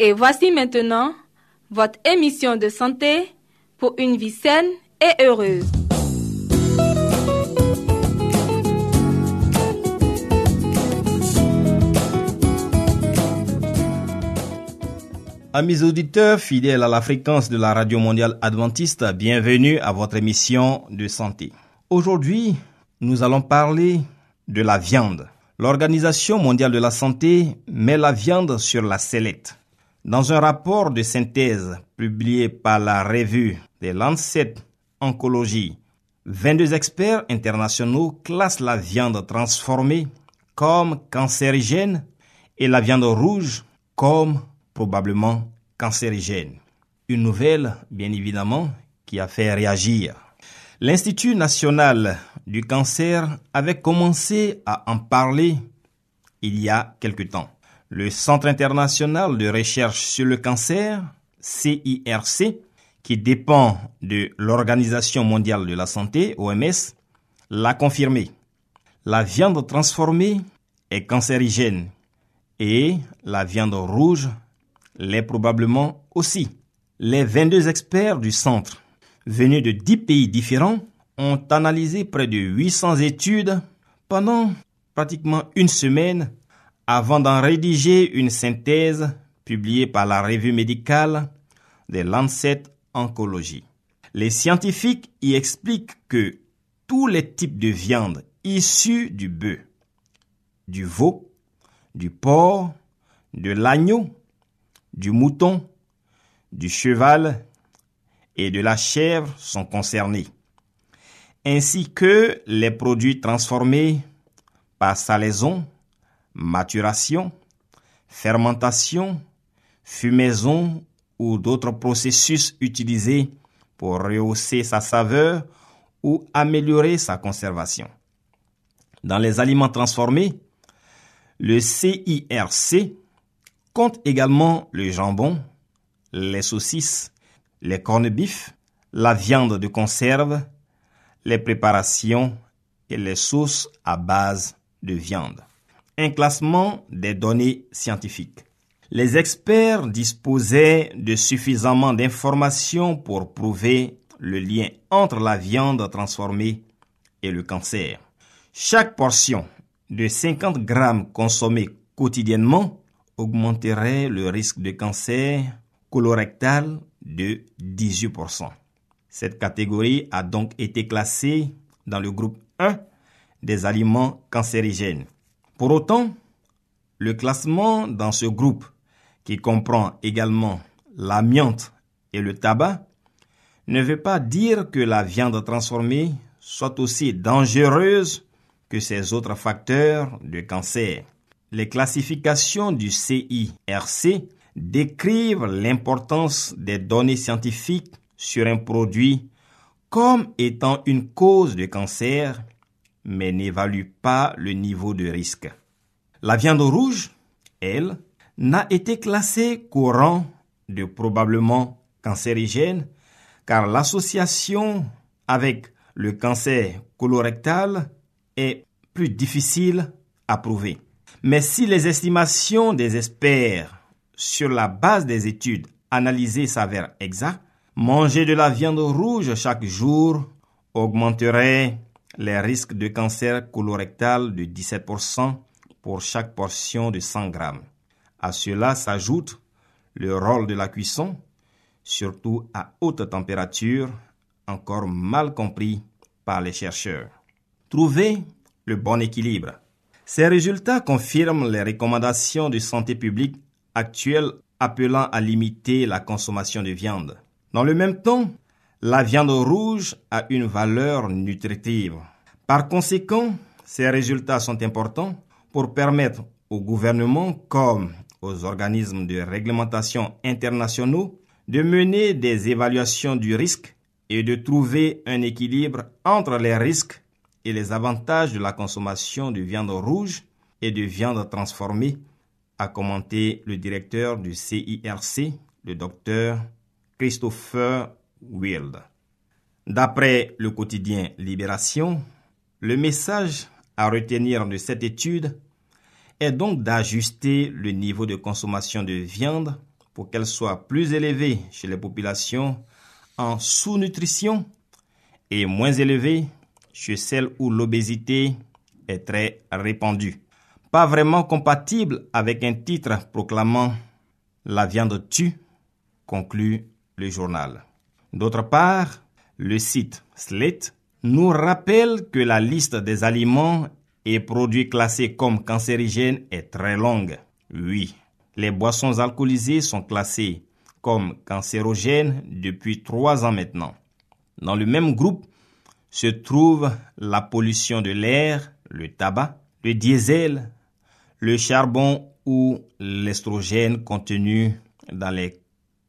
Et voici maintenant votre émission de santé pour une vie saine et heureuse. Amis auditeurs fidèles à la fréquence de la Radio Mondiale Adventiste, bienvenue à votre émission de santé. Aujourd'hui, nous allons parler de la viande. L'Organisation mondiale de la santé met la viande sur la sellette. Dans un rapport de synthèse publié par la revue des Lancet Oncology, 22 experts internationaux classent la viande transformée comme cancérigène et la viande rouge comme probablement cancérigène. Une nouvelle, bien évidemment, qui a fait réagir. L'Institut national du cancer avait commencé à en parler il y a quelque temps. Le Centre international de recherche sur le cancer, CIRC, qui dépend de l'Organisation mondiale de la santé, OMS, l'a confirmé. La viande transformée est cancérigène et la viande rouge l'est probablement aussi. Les 22 experts du centre, venus de 10 pays différents, ont analysé près de 800 études pendant pratiquement une semaine avant d'en rédiger une synthèse publiée par la revue médicale des Lancet Oncology. Les scientifiques y expliquent que tous les types de viande issus du bœuf, du veau, du porc, de l'agneau, du mouton, du cheval et de la chèvre sont concernés, ainsi que les produits transformés par salaison, maturation, fermentation, fumaison ou d'autres processus utilisés pour rehausser sa saveur ou améliorer sa conservation. Dans les aliments transformés, le CIRC compte également le jambon, les saucisses, les corned-beef, la viande de conserve, les préparations et les sauces à base de viande. Un classement des données scientifiques. Les experts disposaient de suffisamment d'informations pour prouver le lien entre la viande transformée et le cancer. Chaque portion de 50 grammes consommée quotidiennement augmenterait le risque de cancer colorectal de 18%. Cette catégorie a donc été classée dans le groupe 1 des aliments cancérigènes. Pour autant, le classement dans ce groupe, qui comprend également l'amiante et le tabac, ne veut pas dire que la viande transformée soit aussi dangereuse que ces autres facteurs de cancer. Les classifications du CIRC décrivent l'importance des données scientifiques sur un produit comme étant une cause de cancer, mais n'évaluent pas le niveau de risque. La viande rouge, elle, n'a été classée qu'au rang de probablement cancérigène, car l'association avec le cancer colorectal est plus difficile à prouver. Mais si les estimations des experts sur la base des études analysées s'avèrent exactes, manger de la viande rouge chaque jour augmenterait les risques de cancer colorectal de 17% pour chaque portion de 100 grammes. À cela s'ajoute le rôle de la cuisson, surtout à haute température, encore mal compris par les chercheurs. Trouver le bon équilibre. Ces résultats confirment les recommandations de santé publique actuelles appelant à limiter la consommation de viande. Dans le même temps, la viande rouge a une valeur nutritive. Par conséquent, ces résultats sont importants pour permettre au gouvernement comme aux organismes de réglementation internationaux de mener des évaluations du risque et de trouver un équilibre entre les risques et les avantages de la consommation de viande rouge et de viande transformée, a commenté le directeur du CIRC, le docteur Christopher D'après le quotidien Libération, le message à retenir de cette étude est donc d'ajuster le niveau de consommation de viande pour qu'elle soit plus élevée chez les populations en sous-nutrition et moins élevée chez celles où l'obésité est très répandue. Pas vraiment compatible avec un titre proclamant La viande tue, conclut le journal. D'autre part, le site Slate nous rappelle que la liste des aliments et produits classés comme cancérigènes est très longue. Oui, les boissons alcoolisées sont classées comme cancérogènes depuis trois ans maintenant. Dans le même groupe se trouve la pollution de l'air, le tabac, le diesel, le charbon ou l'estrogène contenu dans les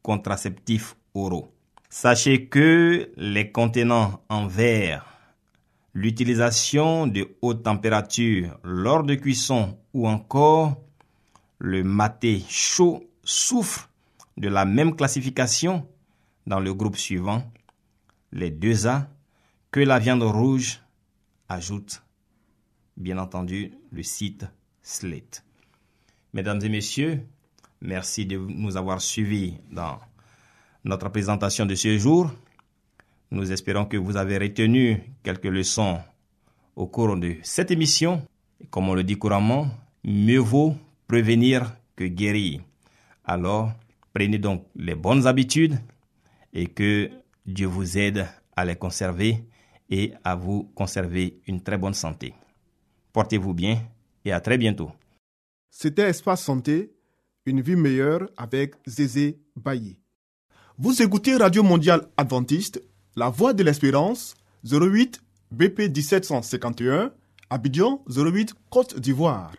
contraceptifs oraux. Sachez que les contenants en verre, l'utilisation de haute température lors de cuisson ou encore le maté chaud souffrent de la même classification dans le groupe suivant, les deux A, que la viande rouge ajoute, bien entendu, le site Slate. Mesdames et messieurs, merci de nous avoir suivis dans notre présentation de ce jour. Nous espérons que vous avez retenu quelques leçons au cours de cette émission. comme on le dit couramment, mieux vaut prévenir que guérir. Alors, prenez donc les bonnes habitudes et que Dieu vous aide à les conserver et à vous conserver une très bonne santé. Portez-vous bien et à très bientôt. C'était Espace Santé, une vie meilleure avec Zézé Bailly. Vous écoutez Radio Mondiale Adventiste, La Voix de l'Espérance, 08 BP 1751, Abidjan 08 Côte d'Ivoire.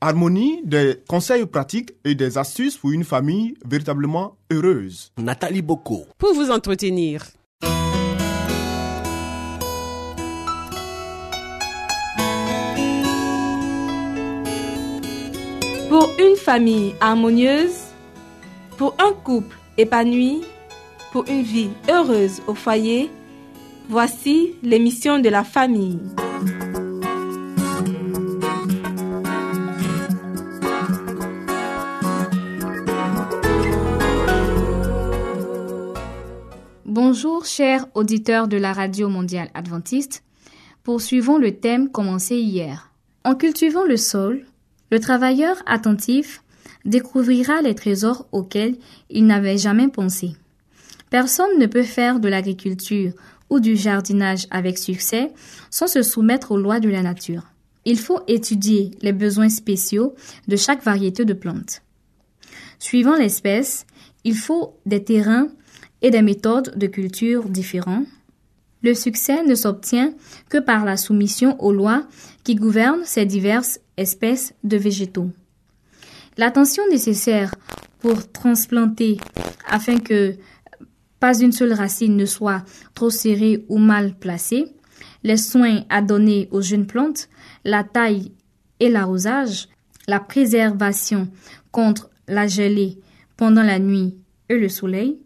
Harmonie, des conseils pratiques et des astuces pour une famille véritablement heureuse. Nathalie Boko. Pour vous entretenir. Une famille harmonieuse, pour un couple épanoui, pour une vie heureuse au foyer, voici l'émission de la famille. Bonjour chers auditeurs de la Radio mondiale adventiste. Poursuivons le thème commencé hier. En cultivant le sol, le travailleur attentif découvrira les trésors auxquels il n'avait jamais pensé. Personne ne peut faire de l'agriculture ou du jardinage avec succès sans se soumettre aux lois de la nature. Il faut étudier les besoins spéciaux de chaque variété de plantes. Suivant l'espèce, il faut des terrains et des méthodes de culture différents. Le succès ne s'obtient que par la soumission aux lois qui gouvernent ces diverses espèces de végétaux. L'attention nécessaire pour transplanter afin que pas une seule racine ne soit trop serrée ou mal placée, les soins à donner aux jeunes plantes, la taille et l'arrosage, la préservation contre la gelée pendant la nuit et le soleil,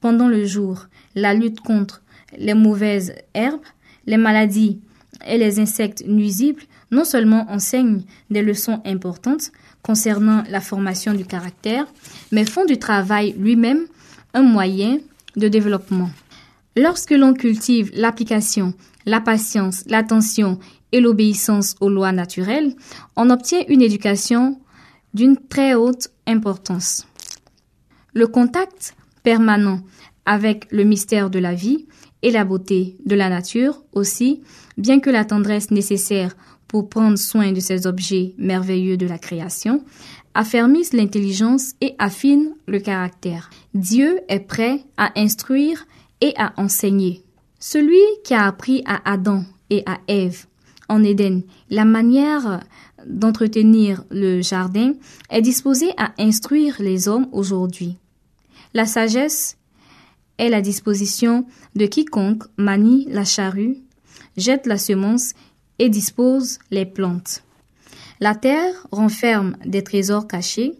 pendant le jour, la lutte contre les mauvaises herbes, les maladies et les insectes nuisibles non seulement enseignent des leçons importantes concernant la formation du caractère, mais font du travail lui-même un moyen de développement. Lorsque l'on cultive l'application, la patience, l'attention et l'obéissance aux lois naturelles, on obtient une éducation d'une très haute importance. Le contact permanent avec le mystère de la vie et la beauté de la nature aussi, bien que la tendresse nécessaire pour prendre soin de ces objets merveilleux de la création, affermissent l'intelligence et affinent le caractère. Dieu est prêt à instruire et à enseigner. Celui qui a appris à Adam et à Ève en Éden la manière d'entretenir le jardin est disposé à instruire les hommes aujourd'hui. La sagesse est la disposition de quiconque manie la charrue, jette la semence et dispose les plantes. La terre renferme des trésors cachés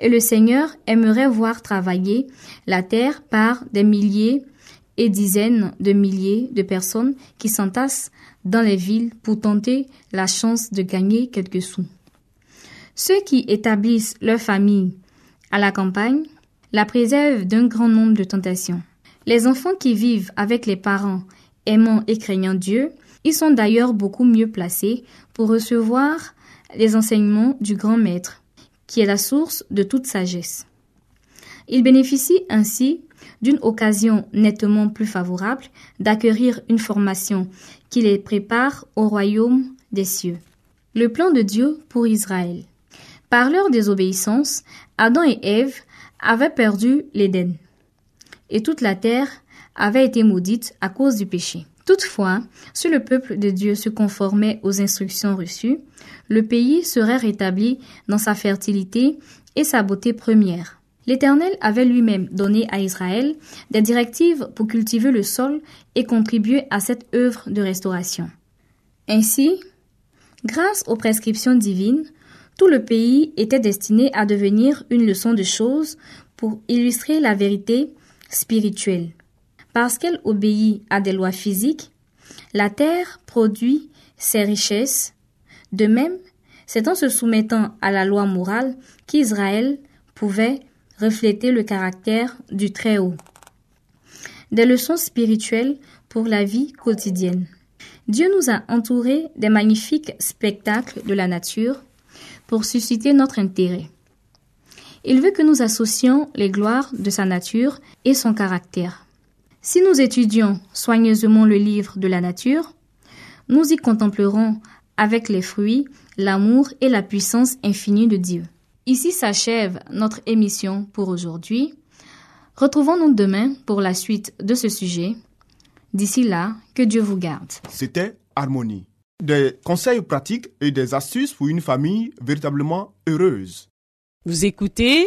et le Seigneur aimerait voir travailler la terre par des milliers et dizaines de milliers de personnes qui s'entassent dans les villes pour tenter la chance de gagner quelques sous. Ceux qui établissent leur famille à la campagne la préservent d'un grand nombre de tentations. Les enfants qui vivent avec les parents aimant et craignant Dieu, ils sont d'ailleurs beaucoup mieux placés pour recevoir les enseignements du grand maître, qui est la source de toute sagesse. Ils bénéficient ainsi d'une occasion nettement plus favorable d'acquérir une formation qui les prépare au royaume des cieux. Le plan de Dieu pour Israël. Par leur désobéissance, Adam et Ève avaient perdu l'Éden, et toute la terre avait été maudite à cause du péché. Toutefois, si le peuple de Dieu se conformait aux instructions reçues, le pays serait rétabli dans sa fertilité et sa beauté première. L'Éternel avait lui-même donné à Israël des directives pour cultiver le sol et contribuer à cette œuvre de restauration. Ainsi, grâce aux prescriptions divines, tout le pays était destiné à devenir une leçon de choses pour illustrer la vérité spirituelle. Parce qu'elle obéit à des lois physiques, la terre produit ses richesses. De même, c'est en se soumettant à la loi morale qu'Israël pouvait refléter le caractère du Très-Haut. Des leçons spirituelles pour la vie quotidienne. Dieu nous a entourés des magnifiques spectacles de la nature pour susciter notre intérêt. Il veut que nous associons les gloires de sa nature et son caractère. Si nous étudions soigneusement le livre de la nature, nous y contemplerons avec les fruits l'amour et la puissance infinie de Dieu. Ici s'achève notre émission pour aujourd'hui. Retrouvons-nous demain pour la suite de ce sujet. D'ici là, que Dieu vous garde. C'était Harmonie. Des conseils pratiques et des astuces pour une famille véritablement heureuse. Vous écoutez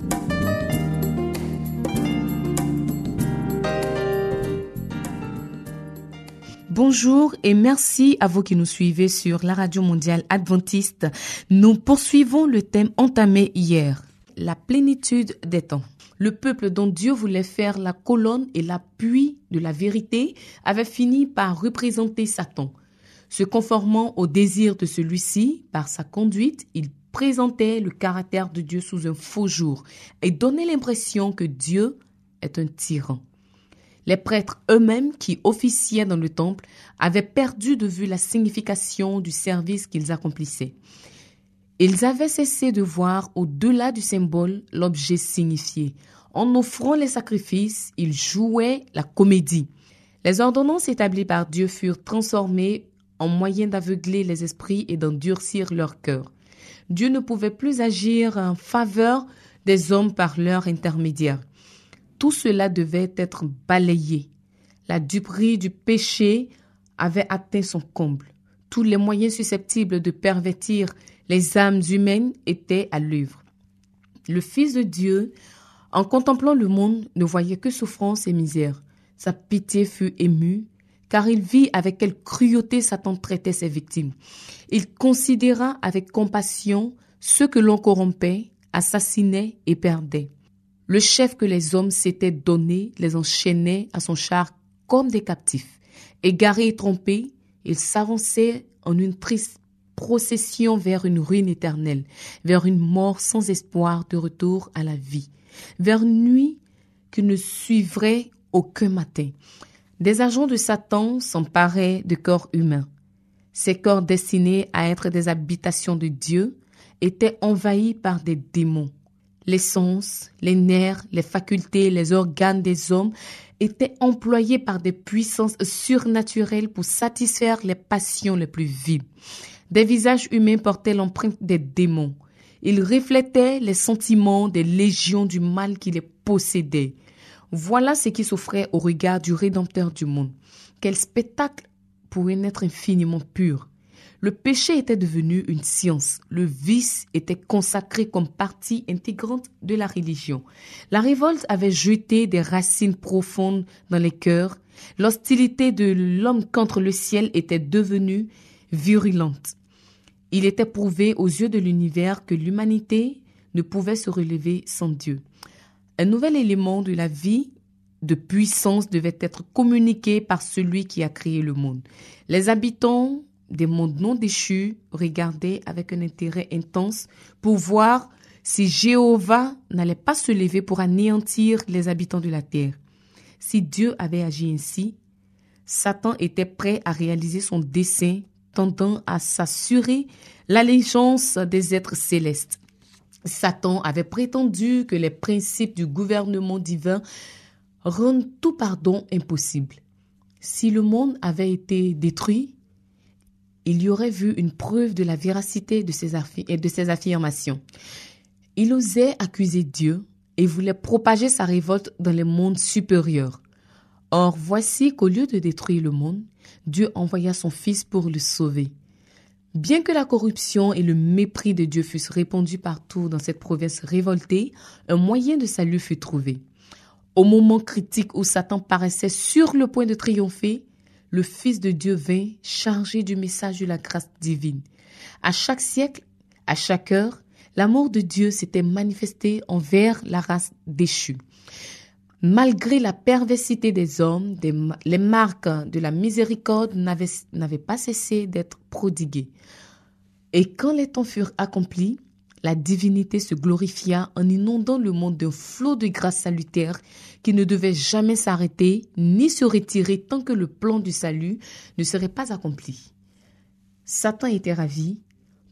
Bonjour et merci à vous qui nous suivez sur la radio mondiale adventiste. Nous poursuivons le thème entamé hier, la plénitude des temps. Le peuple dont Dieu voulait faire la colonne et l'appui de la vérité avait fini par représenter Satan. Se conformant au désir de celui-ci, par sa conduite, il présentait le caractère de Dieu sous un faux jour et donnait l'impression que Dieu est un tyran. Les prêtres eux-mêmes qui officiaient dans le temple avaient perdu de vue la signification du service qu'ils accomplissaient. Ils avaient cessé de voir au-delà du symbole l'objet signifié. En offrant les sacrifices, ils jouaient la comédie. Les ordonnances établies par Dieu furent transformées en moyen d'aveugler les esprits et d'endurcir leur cœur. Dieu ne pouvait plus agir en faveur des hommes par leur intermédiaire. Tout cela devait être balayé. La duperie du péché avait atteint son comble. tous les moyens susceptibles de pervertir les âmes humaines étaient à l'œuvre. Le Fils de Dieu, en contemplant le monde, ne voyait que souffrance et misère. Sa pitié fut émue, car il vit avec quelle cruauté Satan traitait ses victimes. Il considéra avec compassion ceux que l'on corrompait, assassinait et perdait. Le chef que les hommes s'étaient donné les enchaînait à son char comme des captifs. Égaré et trompé, il s'avançait en une triste procession vers une ruine éternelle, vers une mort sans espoir de retour à la vie, vers une nuit qui ne suivrait aucun matin. Des agents de Satan s'emparaient de corps humains. Ces corps destinés à être des habitations de Dieu étaient envahis par des démons. Les sens, les nerfs, les facultés, les organes des hommes étaient employés par des puissances surnaturelles pour satisfaire les passions les plus vives. Des visages humains portaient l'empreinte des démons. Ils reflétaient les sentiments des légions du mal qui les possédaient. Voilà ce qui s'offrait au regard du Rédempteur du monde. Quel spectacle pour un être infiniment pur. Le péché était devenu une science. Le vice était consacré comme partie intégrante de la religion. La révolte avait jeté des racines profondes dans les cœurs. L'hostilité de l'homme contre le ciel était devenue virulente. Il était prouvé aux yeux de l'univers que l'humanité ne pouvait se relever sans Dieu. Un nouvel élément de la vie de puissance devait être communiqué par celui qui a créé le monde. Les habitants des mondes non déchus regardaient avec un intérêt intense pour voir si Jéhovah n'allait pas se lever pour anéantir les habitants de la terre. Si Dieu avait agi ainsi, Satan était prêt à réaliser son dessein tendant à s'assurer l'allégeance des êtres célestes. Satan avait prétendu que les principes du gouvernement divin rendent tout pardon impossible. Si le monde avait été détruit, il y aurait vu une preuve de la véracité de ses, affirmations. Il osait accuser Dieu et voulait propager sa révolte dans les mondes supérieurs. Or, voici qu'au lieu de détruire le monde, Dieu envoya son Fils pour le sauver. Bien que la corruption et le mépris de Dieu fussent répandus partout dans cette province révoltée, un moyen de salut fut trouvé. Au moment critique où Satan paraissait sur le point de triompher, le Fils de Dieu vint chargé du message de la grâce divine. À chaque siècle, à chaque heure, l'amour de Dieu s'était manifesté envers la race déchue. Malgré la perversité des hommes, les marques de la miséricorde n'avaient pas cessé d'être prodiguées. Et quand les temps furent accomplis, la divinité se glorifia en inondant le monde d'un flot de grâce salutaire qui ne devait jamais s'arrêter ni se retirer tant que le plan du salut ne serait pas accompli. Satan était ravi,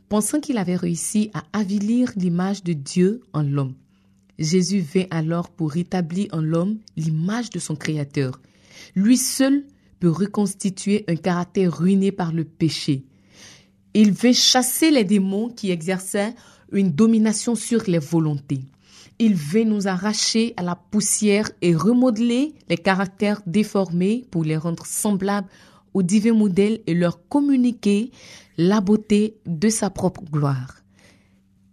pensant qu'il avait réussi à avilir l'image de Dieu en l'homme. Jésus vint alors pour rétablir en l'homme l'image de son Créateur. Lui seul peut reconstituer un caractère ruiné par le péché. Il vint chasser les démons qui exerçaient une domination sur les volontés. Il vint nous arracher à la poussière et remodeler les caractères déformés pour les rendre semblables aux divins modèles et leur communiquer la beauté de sa propre gloire.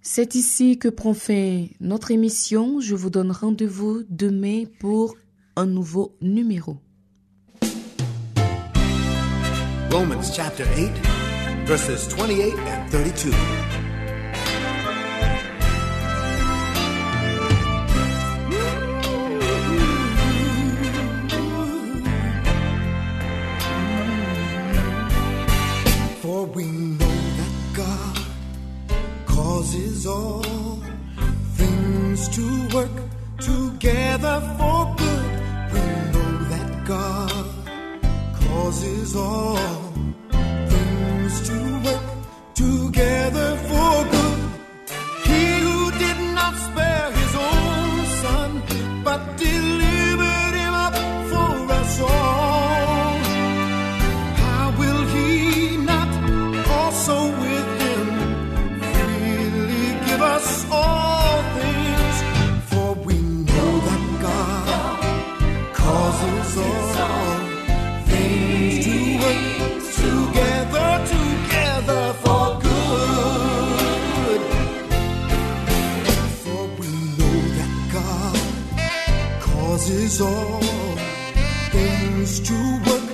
C'est ici que prend fin notre émission. Je vous donne rendez-vous demain pour un nouveau numéro. Romans chapter 8, verses 28 and 32. us all things, for we know that God causes all things to work together, together for good. For we know that God causes all things to work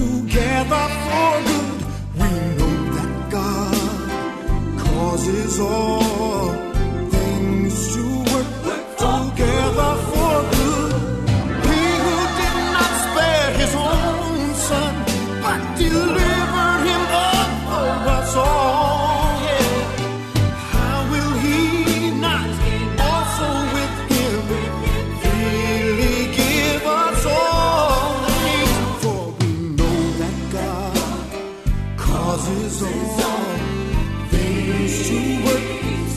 together for good. We know that God causes all. is on. Things to work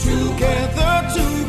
together to.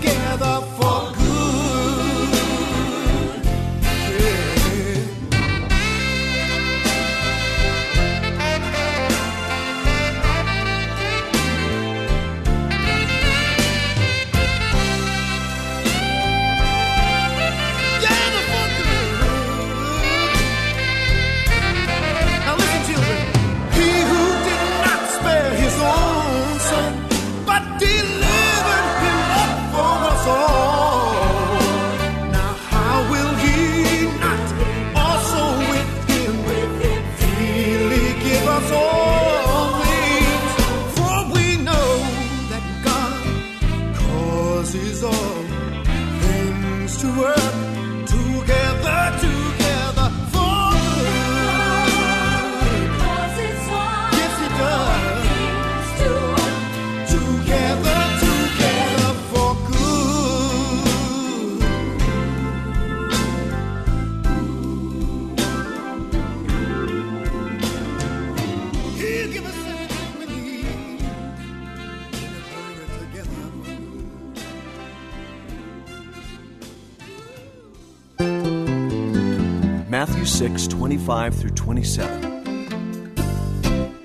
Matthew 6, 25 through 27.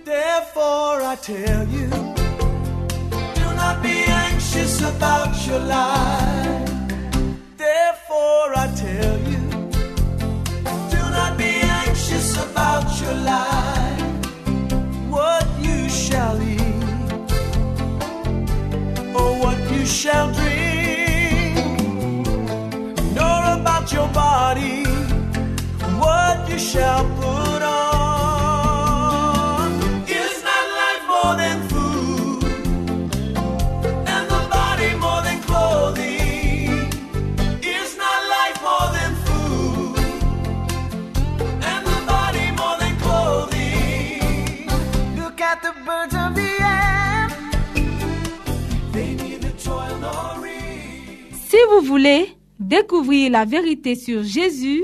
Therefore, I tell you, do not be anxious about your life. Therefore, I tell you, do not be anxious about your life. What you shall eat, or what you shall drink, Si vous voulez découvrir la vérité sur Jésus,